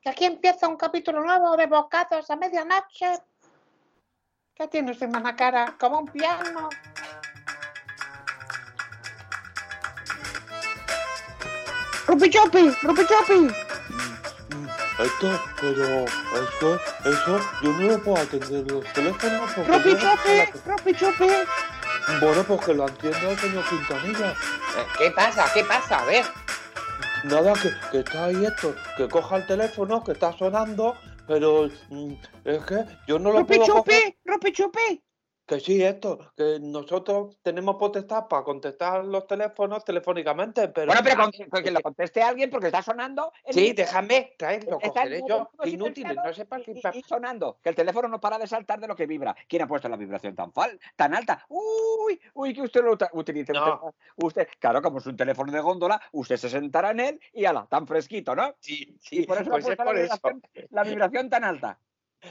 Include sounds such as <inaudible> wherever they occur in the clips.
Que aquí empieza un capítulo nuevo de bocados a medianoche. ¿Qué tiene usted, mala cara? Como un piano. ¡Rupi Chopi! ¡Rupi Chopi! Esto, pero esto, eso, yo no lo puedo atender los teléfonos porque... ¡Rupi Chopi! ¡Rupi Chopi! Bueno, pues que lo atienda el señor Quintanilla. Eh, ¿Qué pasa? ¿Qué pasa? A ver. Nada, que, que está ahí esto, que coja el teléfono, que está sonando, pero mm, es que yo no lo ¡Rupi puedo coger. ¡Rupi Chopi! Que sí, esto, que nosotros tenemos potestad para contestar los teléfonos telefónicamente, pero... Bueno, pero con, con que lo conteste alguien porque está sonando. el Sí, micro. déjame traerlo, cogeré el yo. inútil, no sé para qué. y, y sonando, que el teléfono no para de saltar de lo que vibra. ¿Quién ha puesto la vibración tan fal, tan alta? Uy, uy, que usted lo utilice. No. Usted, usted- claro, como es un teléfono de góndola, usted se sentará en él y ala, tan fresquito, ¿no? Sí, Y sí, por eso pues es por la, eso. la vibración tan alta.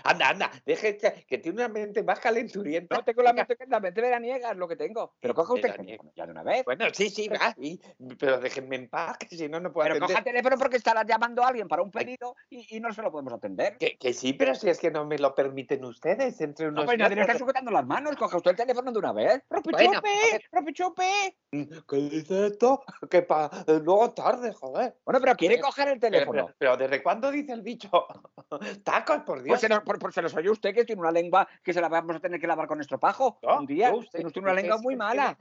Anda, anda, deje que tiene una mente más calenturienta. No tengo la mente, la mente veraniega, es lo que tengo. Pero coja usted teléfono ya de una vez. Bueno, sí, sí, va, y- pero déjenme en paz, que si no, no puedo Pero coja el atender. teléfono porque estará llamando a alguien para un pedido y, y no se lo podemos atender. Que, que sí, pero si es que no me lo permiten ustedes entre No, unos pues nadie le está sujetando las manos. Coja usted el teléfono de una vez. ¡Ropi Bueno, chupe! ¿Qué dice esto? Que para luego tarde, joder. Bueno, pero quiere Pero- coger el teléfono. pero- pero ¿desde cuándo dice el bicho? <laughs> Tacos, por Dios. Pues nos, por, por- se nos oye usted que tiene una lengua que se la vamos a tener que lavar con estropajo No, un día. no, usted- tiene usted una usted lengua muy mala.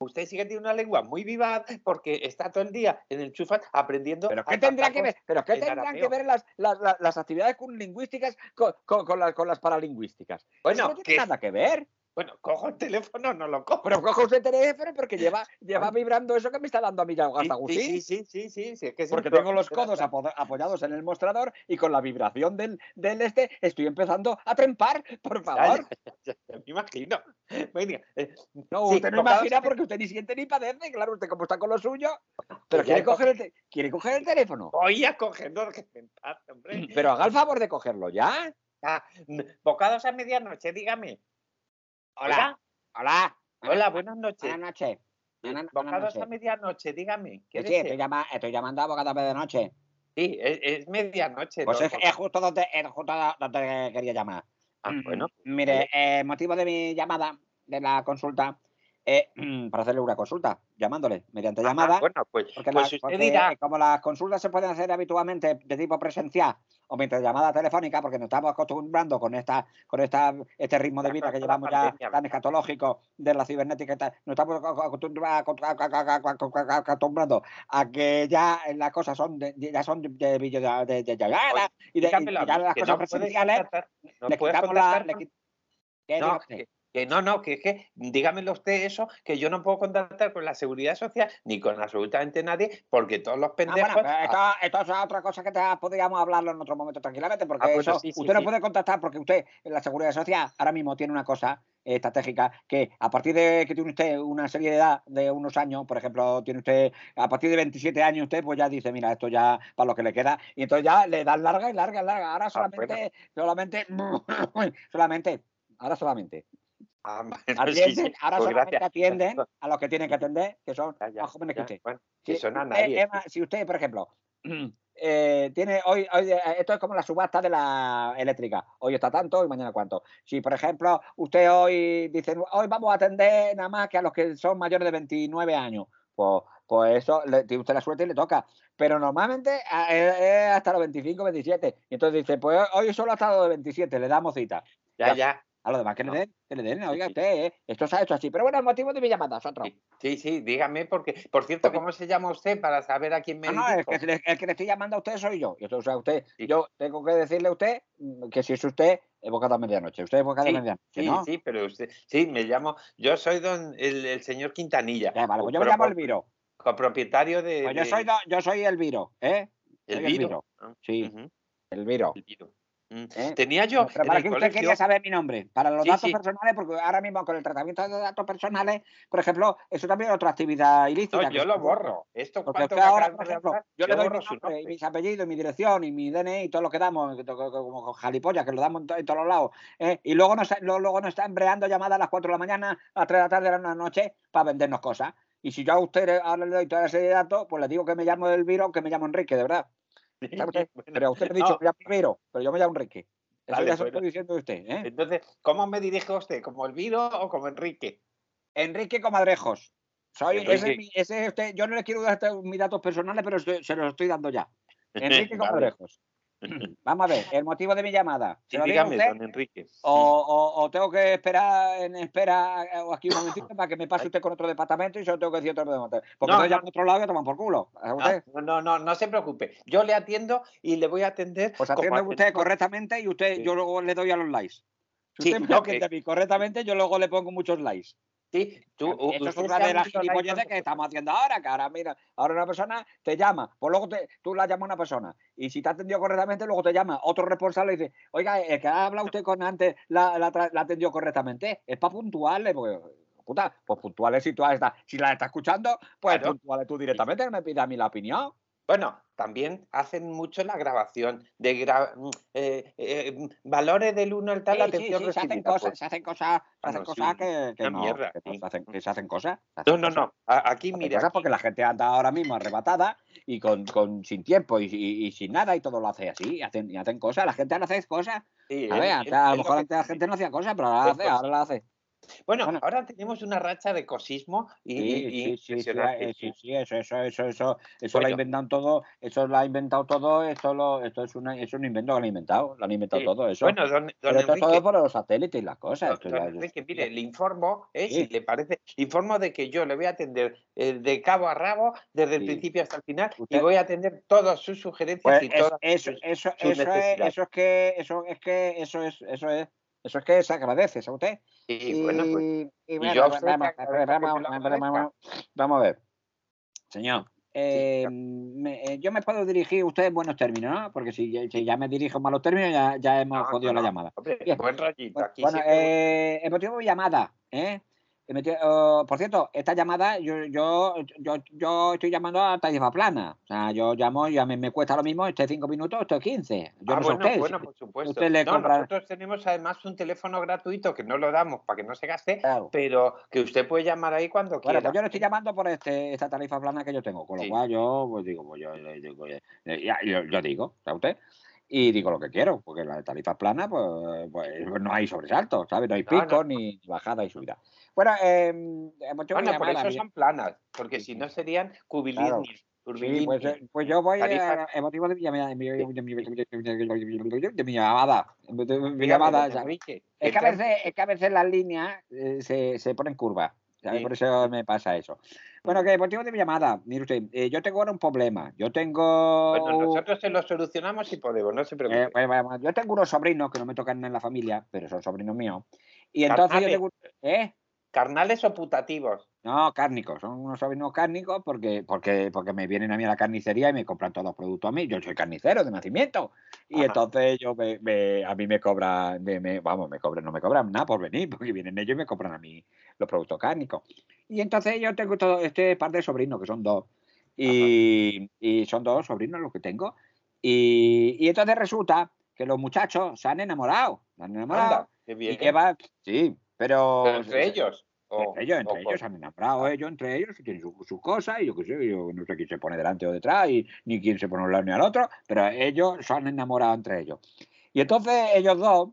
Usted sí que tiene una lengua muy viva porque está todo el día en el chufas aprendiendo. ¿Pero qué tendrá que ver? ¿Pero qué en tendrán que ver las, las, las- las actividades lingüísticas con, con- con las- con las paralingüísticas? Eso Bueno, no tiene que- nada que ver. Bueno, <laughs> cojo el teléfono, no lo cojo. Pero usted el teléfono porque <laughs> lleva, lleva vibrando eso que me está dando a mí ya Sí, sí, sí, sí, sí, sí, es que Porque tengo los codos apo- apoyados en el mostrador y con la vibración del, del este estoy empezando a trempar, por favor. <laughs> ya, ya, ya, me imagino. Venga, eh, No, sí, usted no imagina porque usted ni siente ni padece, claro, usted como está con lo suyo. Pero quiere coger, el quiere coger el teléfono. Voy a cogerlo, que hombre. Pero haga el favor de cogerlo ya. Ah, bocados a medianoche, dígame. Hola. Hola. Hola, buenas noches. Buenas noches. Buenas, buenas Bocados a medianoche, dígame. ¿Qué sí, estoy, llama- estoy llamando a Bocata de noche. Sí, es, es medianoche. Pues es, justo donde, es justo donde quería llamar. Ah, Mm, bueno. Mire, eh, motivo de mi llamada, de la consulta, eh, <clears throat> para hacerle una consulta, llamándole mediante Ajá, llamada. Bueno, pues, Porque, pues usted porque, dirá. como las consultas se pueden hacer habitualmente de tipo presencial o mediante llamada telefónica, porque nos estamos acostumbrando con esta, con esta, este ritmo de vida que la llevamos ya tan escatológico de la cibernética, y tal, nos estamos aco- acostumbra- aco- aco- aco- aco- aco- acostumbrando a que ya las cosas son de, ya son de, de de, de llamada y de y a ya las cosas presenciales le quitamos la... le con- qui- ¿Qué No? Que, no, no, que es que dígamelo usted eso, que yo no puedo contactar con la seguridad social ni con absolutamente nadie, porque todos los Ah, pendejos. bueno, pero esto, esto es otra cosa que te, podríamos hablarlo en otro momento tranquilamente, porque Ah, bueno, eso, sí, sí, usted no puede contactar porque usted en la seguridad social ahora mismo tiene una cosa eh, estratégica que a partir de que tiene usted una serie de edad de unos años, por ejemplo, tiene usted a partir de 27 años usted pues ya dice, mira, esto ya para lo que le queda y entonces ya le dan larga y larga y larga. Ahora Ah, bueno. solamente, solamente, <laughs> solamente, ahora solamente. Ah, <laughs> bueno, sí, Atienden, sí, ahora pues solamente gracias. atienden a los que tienen que atender, que son Ya, ya, más jóvenes que usted. bueno, Si son a usted, nadie. Emma, si usted, por ejemplo, <clears throat> eh, tiene hoy, hoy, eh, esto es como la subasta de la eléctrica. Hoy está tanto y mañana cuánto. Si, por ejemplo, usted hoy dice, hoy vamos a atender nada más que a los que son mayores de 29 años, pues, pues eso, le, tiene usted la suerte y le toca. Pero normalmente ah, es hasta los 25, 27. Y entonces dice, pues hoy solo hasta los de 27, le damos cita. Ya, ya. A los demás que le den, que le den, oiga Sí. usted, ¿eh? esto se ha hecho así. Pero bueno, el motivo de mi llamada es otro. Sí, Sí, sí, dígame, porque, por cierto, ¿cómo se llama usted para saber a quién me No, no, el que, le- el que le estoy llamando a usted soy yo. Entonces, o sea, usted, Sí. yo tengo que decirle a usted mm, que si es usted, evocado a medianoche. Usted evocado a Sí, medianoche, Sí, ¿no? sí, pero usted, sí, me llamo, yo soy don, el, el señor Quintanilla, Ya, vale, pues yo me llamo Elviro. copropietario de, Pues yo soy, yo soy Elviro, ¿eh? Elviro. Elviro. Sí, Elviro. Mm, ¿eh? Tenía yo Pero para que usted quería saber mi nombre. Para los Sí, datos sí. personales, porque ahora mismo con el tratamiento de datos personales, por ejemplo, eso también es otra actividad ilícita. no, que yo lo borro. Esto Porque usted me ahora, por ejemplo, yo le doy borro mi su nombre y nombre. mis apellidos, y mi dirección y mi DNI y todo lo que damos, que como con jalipollas, que lo damos en, to- en todos los lados. ¿eh? Y luego nos, lo- luego nos está embreando llamadas a las 4 de la mañana, a las 3 de la tarde, a la noche, para vendernos cosas. Y si yo a usted ahora le doy toda esa serie de datos, pues le digo que me llamo Elviro, que me llamo Enrique, de verdad. ¿Sabe usted? <laughs> Bueno, Pero a usted le he dicho, no, me llamo primero, pero yo me llamo Enrique. Eso Vale, ya se bueno. estoy diciendo usted, ¿eh? Entonces, ¿cómo me dirige usted? ¿Como Elviro o como Enrique? Enrique Comadrejos. Soy, Enrique. ese, es mi- ese es usted, yo no le quiero dar mis datos personales, pero estoy- se los estoy dando ya. <laughs> Enrique. Comadrejos. <clears throat> Vamos a ver, el motivo de mi llamada. ¿Se Sí, dígame, usted? don Enrique. O, o- o tengo que esperar en espera o aquí un momentito para que me pase usted con otro departamento y yo tengo que decir otro departamento. Porque No, no, no. llamo a otro lado y tomar por culo. ¿Sabe Ah, usted? No, no, no, no se preocupe. Yo le atiendo y le voy a atender. Pues atiende usted correctamente y usted, Sí. yo luego le doy a los likes. Si Sí, usted me no, atiende que- a mí correctamente, yo luego le pongo muchos likes. Sí, tú, Eso es una de las gilipolleces que estamos haciendo ahora, que ahora mira, ahora una persona te llama, pues luego te, tú la llamas a una persona, y si te ha atendido correctamente, luego te llama otro responsable y dice, oiga, el que ha hablado usted con antes la, la, la atendió correctamente, es para puntuarle, porque, puta, pues puntuales si tú estás, si la estás escuchando, pues Claro. puntuales tú directamente, no me pida a mí la opinión. Bueno, también hacen mucho la grabación de gra- mm, eh, eh, mm, valores del 1 al tal Sí, la sí, atención sí, se hacen recibida, cosas, pues. se hacen cosas, se hacen cosas que, no, mierda, que, no se hacen, que se hacen cosas. se No, hacen no, cosas. no. Aquí, cosas aquí- porque la gente anda ahora mismo arrebatada y con, con sin tiempo y, y- y sin nada y todo lo hace así, y hacen, y hacen cosas, la gente ahora hace cosas. A ver, es- a es lo lo mejor antes la gente no hacía cosas, pero ahora hace, ahora la hace. Bueno, Bueno. ahora tenemos una racha de cosismo y, Sí, y- y sí, sí, sí, impresionante. eh, sí, sí, eso, eso, eso, eso, eso lo ha Bueno. inventado todo, eso lo ha inventado todo, esto lo, esto es una, es un invento que lo han inventado, lo han inventado Sí. todo eso. Bueno, don, don pero esto es Enrique, todo por los satélites y las cosas. don- esto don ya- Enrique, mire, le informo, eh, si le parece, le informo de que yo le voy a atender eh, de cabo a rabo, desde el principio hasta el final, y Usted- voy a atender todas sus sugerencias Pues y es- todas eso, sus- eso, sus eso es, eso es que, eso es que, eso es, eso es, eso es que se agradece, ¿sabe usted? Y, bueno, pues, Y- y bueno, yo a vamos, que a ver. Señor, eh, me- eh, yo me puedo dirigir a usted en buenos términos, ¿no? Porque si, ya- si ya me dirijo en malos términos, ya, ya hemos no, jodido no, la llamada. hombre, buen. Bueno, Aquí bueno, siempre- eh, el motivo de llamada, ¿eh? Por cierto, esta llamada, yo, yo, yo, yo estoy llamando a tarifa plana. O sea, yo llamo y a mí me cuesta lo mismo, este 5 minutos, esto es 15. Yo Ah, no sé bueno, usted. bueno, por supuesto. usted le No, compra- nosotros tenemos además un teléfono gratuito que no lo damos para que no se gaste, claro. pero que usted puede llamar ahí cuando Bueno, quiera. pues yo le estoy llamando por este, esta tarifa plana que yo tengo, con lo Sí. cual yo pues digo, pues yo, digo, ya, yo, digo, ¿sabe usted? Y digo lo que quiero, porque la tarifa plana, pues, pues, no hay sobresaltos, ¿sabes? No hay No, no. picos, ni bajada y subida. Bueno, eh, hemos hecho Bueno, una por eso son planas, porque si no serían cubilíneas, Sí, pues, eh, pues yo voy Tarifa- a, motivo de mi llamada, de mi, de llamada, Es que a veces, es que a veces las líneas eh, se, se ponen curvas. ¿sabes? Sí. Por eso me pasa eso. Bueno, que motivo de mi llamada, mire usted, eh, yo tengo ahora un problema. Yo tengo. Bueno, nosotros se lo solucionamos si podemos, no se eh, preocupe. yo tengo unos sobrinos que no me tocan en la familia, pero son sobrinos míos. Y entonces yo Carnales. tengo. ¿Eh? ¿Carnales o putativos? No, cárnicos, son unos sobrinos cárnicos porque, porque, porque me vienen a mí a la carnicería y me compran todos los productos a mí. Yo soy carnicero de nacimiento. Y Ajá. entonces yo me, me- a mí me cobran, me- vamos, me cobran, no me cobran nada por venir, <laughs> porque vienen ellos y me compran a mí los productos cárnicos. Y entonces yo tengo todo este par de sobrinos, que son dos. Y, y son dos sobrinos los que tengo. Y, y entonces resulta que los muchachos se han enamorado. Se han enamorado. Anda, qué bien. y llevan, sí, pero. Pero entre ellos. o- Entre ellos, entre ellos por- se han enamorado ellos, entre ellos, y tienen sus su cosas, y yo qué sé, yo no sé quién se pone delante o detrás, y ni quién se pone a un lado ni al otro, pero ellos se han enamorado entre ellos. Y entonces ellos dos,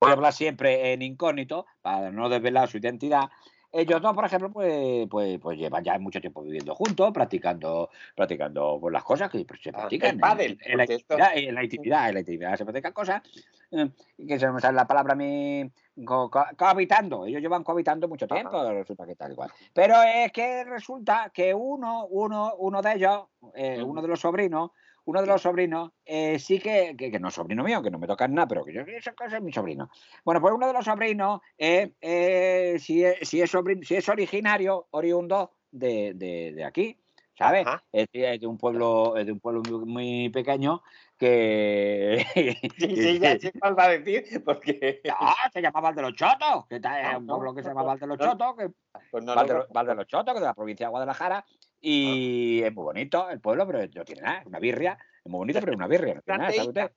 voy a hablar siempre en incógnito, para no desvelar su identidad, ellos dos, por ejemplo, pues, pues, pues llevan ya mucho tiempo viviendo juntos, practicando, practicando pues, las cosas que se Ah, practican. en- pádel, en, la intimidad, en la intimidad, en la intimidad se practican cosas, eh, que se me sale la palabra a mí, co- co- cohabitando. Ellos llevan cohabitando mucho Ajá. tiempo, resulta que tal igual. Pero es que resulta que uno, uno, uno de ellos, eh, uno de los sobrinos, uno de los sobrinos, eh, sí que, que, que no es sobrino mío, que no me tocan nada, pero que yo esa cosa es mi sobrino. Bueno, pues uno de los sobrinos, eh, eh, si, es, si, es si es originario, oriundo de, de, de aquí, ¿sabes? Es, de- es de un pueblo, es de un pueblo muy, muy pequeño que. <laughs> Sí, sí, ya <laughs> sé cuál va a decir, porque. No, se llama Val de los Chotos, que está, es Ah, un no, pueblo que se llama Val de los. Chotos, que Pues de. Val de los Chotos, que es de la provincia de Guadalajara, y es muy bonito el pueblo, pero no tiene nada, es una birria, es muy bonito, pero es una birria, no tiene nada, ¿sabe usted?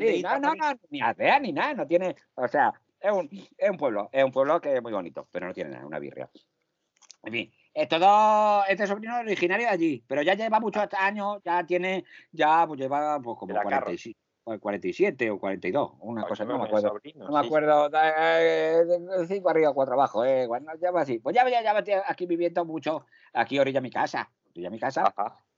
Sí, no, no, no, ni aldea ni nada, no tiene, o sea, es un, es un pueblo, es un pueblo que es muy bonito, pero no tiene nada, es una birria. En fin, Estos dos, este sobrino es originario de allí, pero ya lleva muchos años, ya tiene, ya pues lleva pues como De la Carro. 47, o 47 o 42, una Ay, cosa, no me acuerdo. sobrino, No me sí, acuerdo, eh, de cinco arriba, cuatro abajo, eh, bueno, ya va así. Pues ya, ya, ya aquí viviendo mucho, aquí orilla mi casa, orilla mi casa,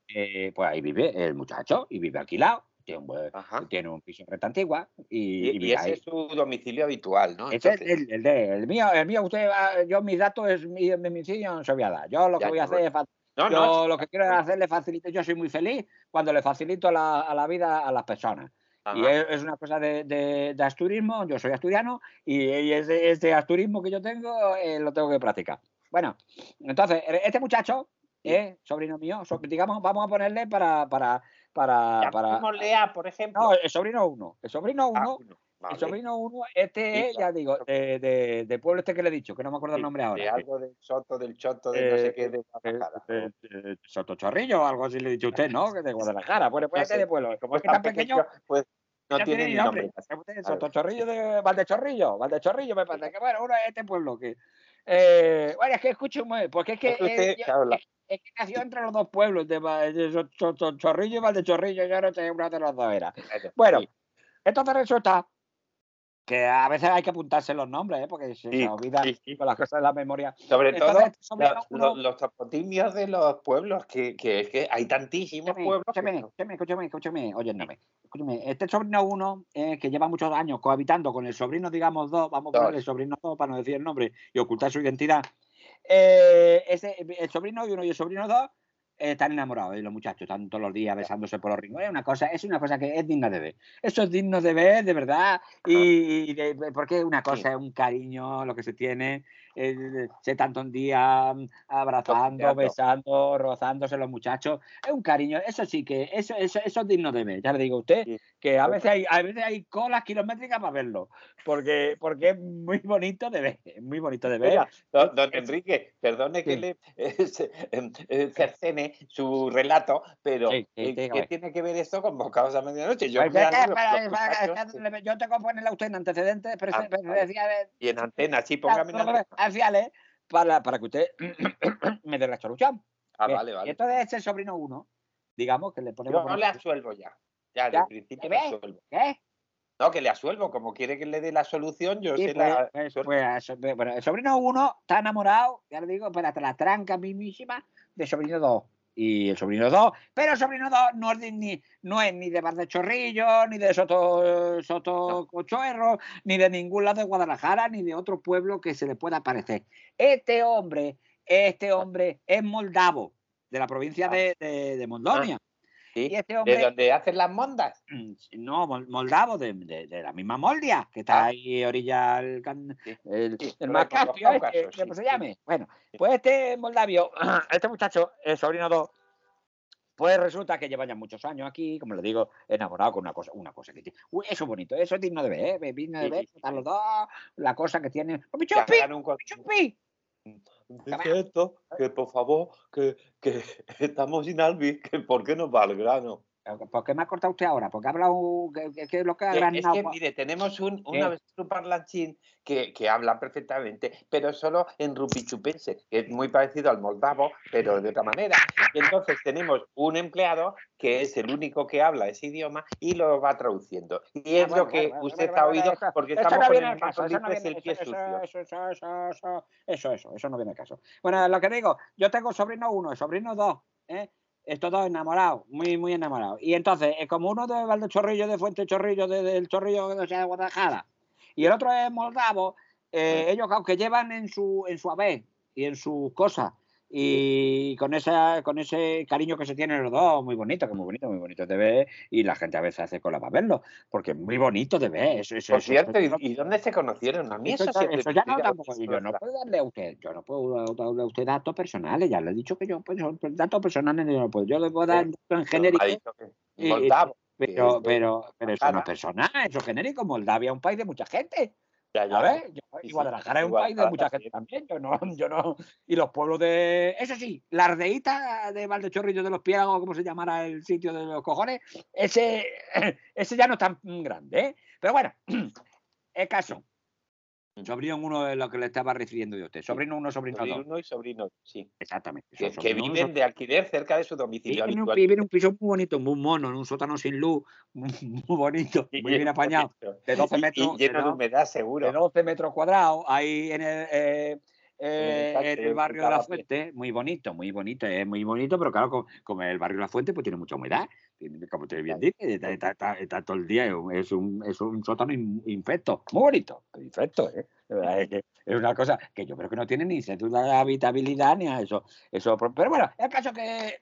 eh, pues ahí vive el muchacho y vive alquilado, tiene un, ajá. tiene un piso en renta antigua y, Y, y y vive ese ahí. es su domicilio habitual, ¿no? Ese es el, el de, el mío, el mío, usted, va- yo mis datos es mi domicilio no se voy a dar. Yo lo que Ya, voy a hacer es no, yo no, lo que quiero es hacerle facilitar, yo soy muy feliz cuando le facilito la, a la vida a las personas. Y ajá. es, es una cosa de, de, de asturismo, yo soy asturiano y, y ese, ese asturismo que yo tengo eh, lo tengo que practicar. Bueno, entonces, e- este muchacho es sobrino mío, so- digamos, vamos a ponerle para, para, para, para Llamémosle A, por ejemplo. no, el sobrino uno, el sobrino Ah, uno, uno, el sobrino uno, este Sí, es, ya digo, de, de, de pueblo este que le he dicho, que no me acuerdo el nombre De ahora. que- algo del soto, del choto, de no sé Eh, qué, de eh, Guadalajara, eh, ¿no? eh, Sotochorrillo o algo así le he dicho a usted, ¿no? <laughs> Que de Guadalajara, pues, pues No este sé, de pueblo. Como es es que tan pequeño, pues no tiene ni nombre. nombre. Usted, Claro. Sotochorrillo de Valdechorrillo, Valdechorrillo me parece que bueno, uno es este pueblo que eh, bueno, es que escúcheme, porque es que, Es que usted, yo- claro, la- es, es que nació entre los dos pueblos de, Sotochorrillo y Valdechorrillo, yo no sé una de los dos era. Bueno, entonces resulta que a veces hay que apuntarse los nombres, ¿eh? porque se, Sí, se olvida sí, sí. con las cosas de la memoria. sobre Entonces, todo los, uno- los, los topotimios de los pueblos, que, que es que hay tantísimos Escúchame, pueblos. escúchame, escúchame, escúchame, escúchame, oyéndome. Escúchame, este sobrino uno, eh, que lleva muchos años cohabitando con el sobrino, digamos, dos, vamos a ponerle sobrino dos para no decir el nombre y ocultar su identidad. Eh, ese, el sobrino uno y el sobrino dos están enamorados y los muchachos están todos los días besándose por los rincones. Es una cosa, es una cosa que es digna de ver. Eso es digno de ver, de verdad. Y, y de- de- porque una cosa es un cariño, lo que se tiene, eh, se tanto un día mm, abrazando, besando, rozándose los muchachos. Es un cariño, eso sí que, eso, eso, eso es digno de ver. Ya le digo a usted Sí. que a veces hay, a veces hay colas kilométricas para verlo. Porque, porque es muy bonito de ver. Muy bonito de ver. Don, don Enrique, perdone que le <laughs> eh, eh, cercene su relato, pero Sí, eh, ¿qué tiene que ver esto con bocados a medianoche? Yo Pues, me es para- para- yo tengo que ponerle a usted en antecedentes Ah, y en antena, sí, póngame en antena. Para, para que usted <clears throat> me dé la solución. Ah, Bien, vale, Y vale. entonces ese sobrino uno, digamos que le ponemos. Yo no le asuelvo ya. Ya, Ya, de principio ¿me le ve? asuelvo. ¿Qué? No, que le asuelvo, como quiere que le dé la solución, yo Sí, sé pues, la pues, suerte. pues, bueno, el sobrino uno está enamorado, ya le digo, pero hasta la tranca mismísima de sobrino 2. Y el sobrino 2, pero el sobrino 2 no es, de- ni, no es ni de Bar de Chorrillo, ni de Soto, Soto Cochuerro, ni de ningún lado de Guadalajara, ni de otro pueblo que se le pueda parecer. Este hombre, este hombre es moldavo, de la provincia Ah. de, de, de Moldonia. Sí, Y este ¿De donde hacen las mondas? Mm, No, mol- moldavo, de, de- de la misma Moldia, que está Ah. ahí orilla al can- Sí, el, sí, el este, Cáucasos, ¿cómo sí, se sí. llame? Bueno, pues este moldavio, <clears throat> este muchacho, el sobrino 2, pues resulta que lleva ya muchos años aquí, como le digo, enamorado con una cosa, una cosa que tiene. Uy, eso es bonito, eso es digno de ver, ¿eh? digno de ver, sí, sí, están los dos, la cosa que tienen. ¡Oh, ¡Pichupi! Dice esto, que por favor, que, que <laughs> estamos sin Albi, que por qué no va al grano. ¿Por qué me ha cortado usted ahora? Porque ha hablado, ¿qué, qué- qué es lo que ha Es que, mire, tenemos un, ¿Qué? una vez un parlanchín que, que habla perfectamente, pero solo en rupichupense, que es muy parecido al moldavo, pero de otra manera. Y entonces tenemos un empleado que es el único que habla ese idioma y lo va traduciendo. Y es Ah, bueno, lo que bueno, usted bueno, ha oído, porque Eso estamos no con el caso, eso no Litres viene, el pie eso, sucio. eso, eso, eso, eso, eso, eso, eso no viene al caso. Bueno, lo que digo, yo tengo sobrino uno, sobrino dos, ¿eh? Estos dos enamorados, muy, muy enamorados. Y entonces, eh, como uno de Valdechorrillo, de Fuente Chorrillo, de- del Chorrillo o sea, de Guadalajara, y el otro es moldavo, eh, ellos aunque llevan en su, en su haber y en sus cosas, y con esa, con ese cariño que se tienen los dos, muy bonito, que muy bonito, muy bonito de ver, y la gente a veces hace cola para verlo, porque es muy bonito de ver. Eso, eso, Por cierto, ¿y, eso- y dónde se conocieron? A mí eso, eso, ya- no tampoco, yo no puedo darle a usted, yo no puedo darle a usted datos personales, ya le he dicho que yo, pues, son datos personales yo no puedo, yo le puedo dar Sí, datos en Pero genérico, y- pero, de- pero, pero eso no es personal, eso es genérico, Moldavia es un país de mucha gente, ya, ya, ¿sabes? Yo- y sí, Guadalajara es un país de mucha gente también, yo no, yo no, y los pueblos de, eso sí, la ardeíta de Valdechorrillo de los Piélagos, como se llamara el sitio de los cojones, ese, <clears throat> ese ya no es tan grande, ¿eh? Pero bueno, <clears throat> el caso. Sobrino uno es lo que le estaba refiriendo yo a usted. Sobrino uno, sobrino Sobrino dos. uno y sobrino sí. Exactamente. Que, son que sobrino uno, viven de alquiler cerca de su domicilio Viven en, un, en piso muy bonito, muy mono, en un sótano sin luz, <laughs> muy, muy bonito, muy bien <laughs> apañado, de 12 y- metros, Y lleno de de humedad, de seguro. 12 metros cuadrados, ahí en el, eh, eh, en el barrio de La. Fuente, muy bonito, muy bonito, es muy bonito, pero claro, co- como, el barrio de La Fuente, pues tiene mucha humedad, como usted bien dice, está, está- está- está todo el día, es un, es un, es sótano in- infecto, muy bonito, infecto, ¿eh? Es, que es una cosa que yo creo que no tiene ni cédula de habitabilidad ni a eso, eso, pero bueno, el caso que,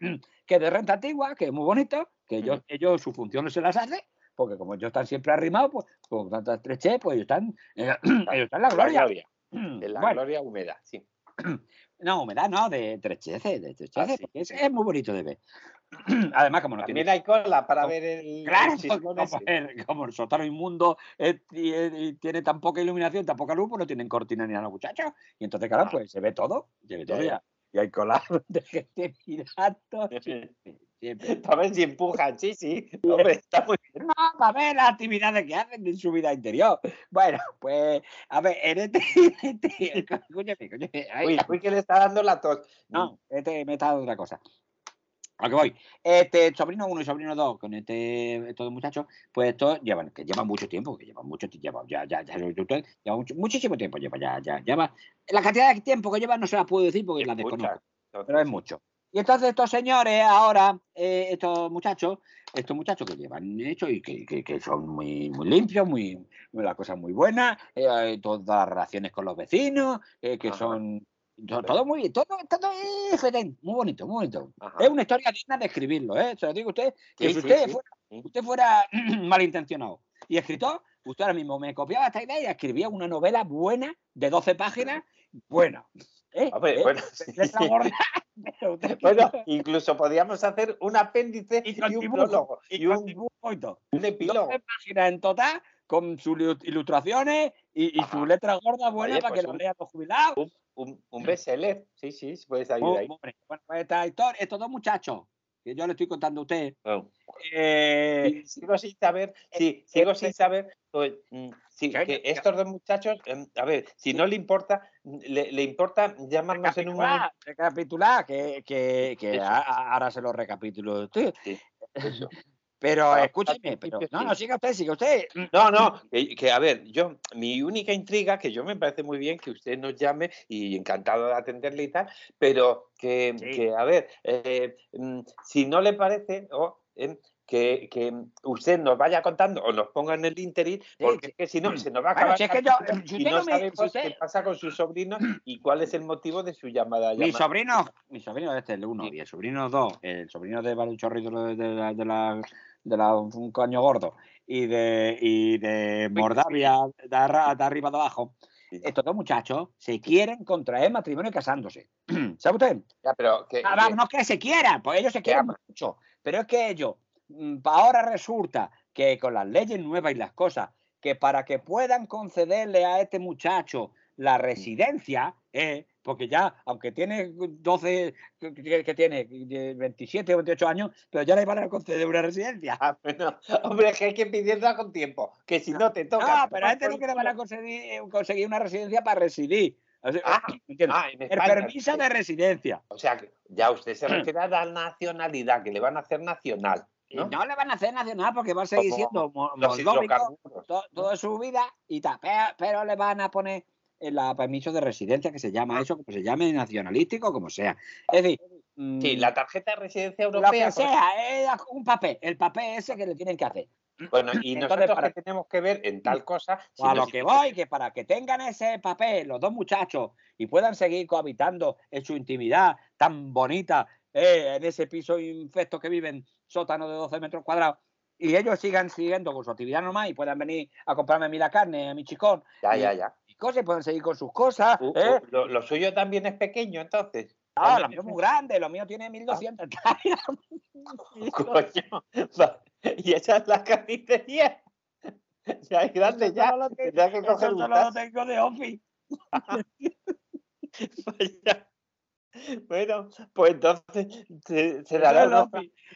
que de renta antigua, que es muy bonito, que ellos, ellos sus funciones se las hacen, porque como ellos están siempre arrimados, pues con tanta estrechez, pues ellos están, <clears throat> ellos están en la gloria. <clears throat> En la Bueno, gloria húmeda, sí. <clears throat> no, humedad no, de estrecheces, de estrecheces, Ah, sí, porque es, sí. es muy bonito de ver. <clears throat> Además, como no tiene También hay cola para Como- ver el. Claro, el como, el, como el sótano inmundo eh, y, eh, y tiene tan poca iluminación, tan poca luz, pues no tienen cortina ni a los muchachos. Y entonces, claro, Ah. pues se ve todo, se ve todo ya. ya. Y hay colados <laughs> de gente mirando. <laughs> siempre. Para ver si empujan, sí, sí. Hombre, está muy bien. No, para ver las actividades que hacen en su vida interior. Bueno, pues, a ver, en este. <laughs> en este escúchame, escúchame, ay, Uy, uy, que le está dando la tos. No, este me está dando otra cosa. A que voy. Este sobrino 1 y sobrino 2 con este estos muchachos, pues estos llevan, que llevan mucho tiempo, que llevan mucho tiempo, ya, ya, ya, lleva mucho, muchísimo tiempo, lleva, ya, ya, lleva. La cantidad de tiempo que llevan no se la puedo decir porque la Es mucha. desconozco, pero es mucho. Y entonces estos señores ahora, eh, estos muchachos, estos muchachos que llevan hecho y que, que- que son muy, muy limpios, muy, muy- las cosas muy buenas, eh, todas las relaciones con los vecinos, eh, que Ajá. son todo, muy bien, todo, todo es fetén, muy bonito, muy bonito. Ajá. Es una historia digna de escribirlo, ¿eh? Se lo digo a usted, que Sí, si usted, sí. Fuera, Sí. usted fuera <clears throat> malintencionado y escritor, usted ahora mismo me copiaba esta idea y escribía una novela buena de 12 páginas, buena. ¿eh? Hombre, ¿Eh? bueno, <laughs> <laughs> <laughs> Bueno, incluso podríamos hacer un apéndice Y y, un prólogo y y, un, y todo. un epílogo. 12 páginas en total con sus ilu- ilustraciones y, y su letra gorda buena Oye, para pues que lo lean los jubilados. Un, un bestseller. Sí, sí, puedes Oh, ayudar ahí. hombre, bueno, pues esta historia, estos dos muchachos que yo le estoy contando a usted, Bueno, eh, sigo sin saber, sí, sigo este- sin saber, pues, mm, sí, Que- estos dos muchachos, em, a ver, si no le importa, le, le importa llamarnos en un momento. recapitular, que, que, que ahora se lo recapitulo. Sí, eso. <laughs> Pero escúcheme, pero no, no, siga usted, siga usted. No, no, que, que, a ver, yo, mi única intriga, que yo me parece muy bien que usted nos llame y encantado de atenderle y tal, pero que, Sí. que, a ver, eh, mm, si no le parece, em, que, que usted nos vaya contando o nos ponga en el interín, porque sí. es que si no, se nos va a Bueno, acabar si es que yo- y usted no sabemos usted- qué pasa con su sobrino y cuál es el motivo de su llamada. Mi llamada. sobrino, mi sobrino este, el uno, Sí. y el sobrino dos, el sobrino de Baluchorrito de, de la, de la, de la- un coño gordo, y de, y de Mordavia, de, arriba de abajo, estos dos muchachos se quieren contraer matrimonio casándose. <clears throat> ¿Sabe usted? Ya, pero que, Ah, que- no que se quieran, pues ellos se quieren mucho, pero es que ellos, mm, ahora resulta que con las leyes nuevas y las cosas, que para que puedan concederle a este muchacho la residencia, eh, porque ya, aunque tiene 12, que, que- tiene eh, 27 o 28 años, pero ya le van a conceder una residencia. <laughs> Ah, bueno, hombre, es que hay que pedirla con tiempo, que si no te toca. No, pero a este lo que le van a conseguir, eh, conseguir una residencia para residir. O sea, Ah. Ah, el permiso de residencia. O sea, que ya usted se refiere a la nacionalidad, que le van a hacer nacional. Y ¿no? no le van a hacer nacional porque va a seguir Como siendo moldóvico toda su vida y tal. Pero, pero le van a poner el la permiso de residencia, que se llama eso, como se llame nacionalístico, como sea. Es decir, Sí, mm, la tarjeta de residencia lo europea. que sea, es un papel, el papel ese que le tienen que hacer. Bueno, y Entonces, nosotros para- que tenemos que ver en tal cosa. si a lo que voy, que para que tengan ese papel los dos muchachos y puedan seguir cohabitando en su intimidad tan bonita eh, en ese piso infecto que viven, sótano de 12 metros cuadrados, y ellos sigan siguiendo con su actividad normal y puedan venir a comprarme a mí la carne, a mi chicón, Ya, y- ya, ya. y cosas, y puedan seguir con sus cosas. Uh, ¿eh? uh, lo, lo suyo también es pequeño, entonces. Ah, lo mío es muy grande, lo mío tiene 1200 hectáreas. <laughs> <laughs> Coño. Va, Y esa es la carnicería. <laughs> Ya es grande, ya. lo que eso coger solo lo tengo de office. Vaya. <laughs> Bueno, pues entonces se, se dará lo-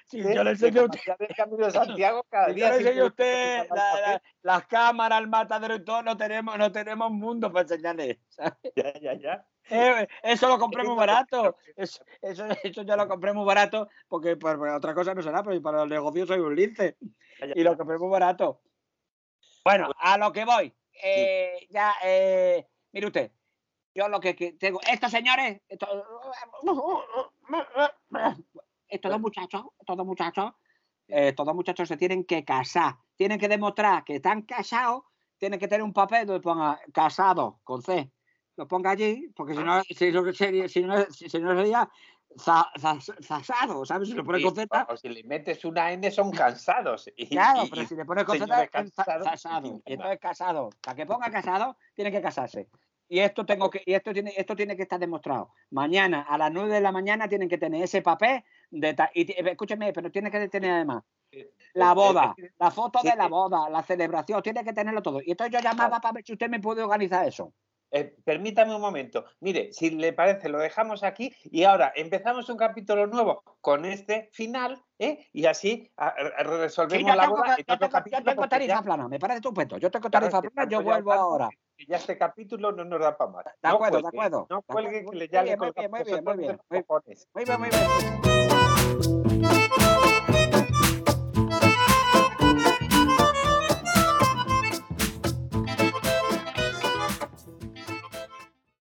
Si yo le enseño a usted, de <laughs> Santiago cada yo día. le enseño a usted la- para la- las cámaras, el matadero y todo, no tenemos, no tenemos mundo para enseñarle. <laughs> Ya, ya, ya. Eh, eso lo compré muy barato. Eso, eso, eso yo lo compré muy barato porque por, por otra cosa no será, pero para el negocio soy un lince. Y lo compré muy barato. Bueno, a lo que voy. Eh, ya, eh, mire usted. Yo lo que, que tengo. Estos señores. Estos, estos dos muchachos. Estos dos muchachos. eh, estos dos muchachos se tienen que casar. Tienen que demostrar que están casados. Tienen que tener un papel donde ponga casado con C. Lo ponga allí, porque si no, si no, sería- si no, si no sería zasado, ¿sabes? Si lo pone Sí, con Z, si le metes una N son cansados. Y, Claro, pero si le pones con Z casado. Y entonces casado. Para que ponga casado, tiene que casarse. Y esto tengo que, y esto tiene, esto tiene que estar demostrado. Mañana a las 9 de la mañana tienen que tener ese papel de y ti- escúcheme, pero tiene que tener además la Eh, boda, eh, la foto de la eh. boda, la celebración, tiene que tenerlo todo. Y entonces yo llamaba para ver si usted me puede organizar eso. Eh, permítame un momento. Mire, si le parece, lo dejamos aquí y ahora empezamos un capítulo nuevo con este final, ¿eh? Y así a- resolvemos la tengo, boda yo tengo- yo tarifa ya- plana, me parece estupendo. Yo tengo tarifa plana, yo vuelvo ahora. Que Ya este capítulo no nos da para más. De No acuerdo, de acuerdo. No de cuelgue acuerdo. que ya le muy bien, muy bien, muy bien. Muy bien, muy bien.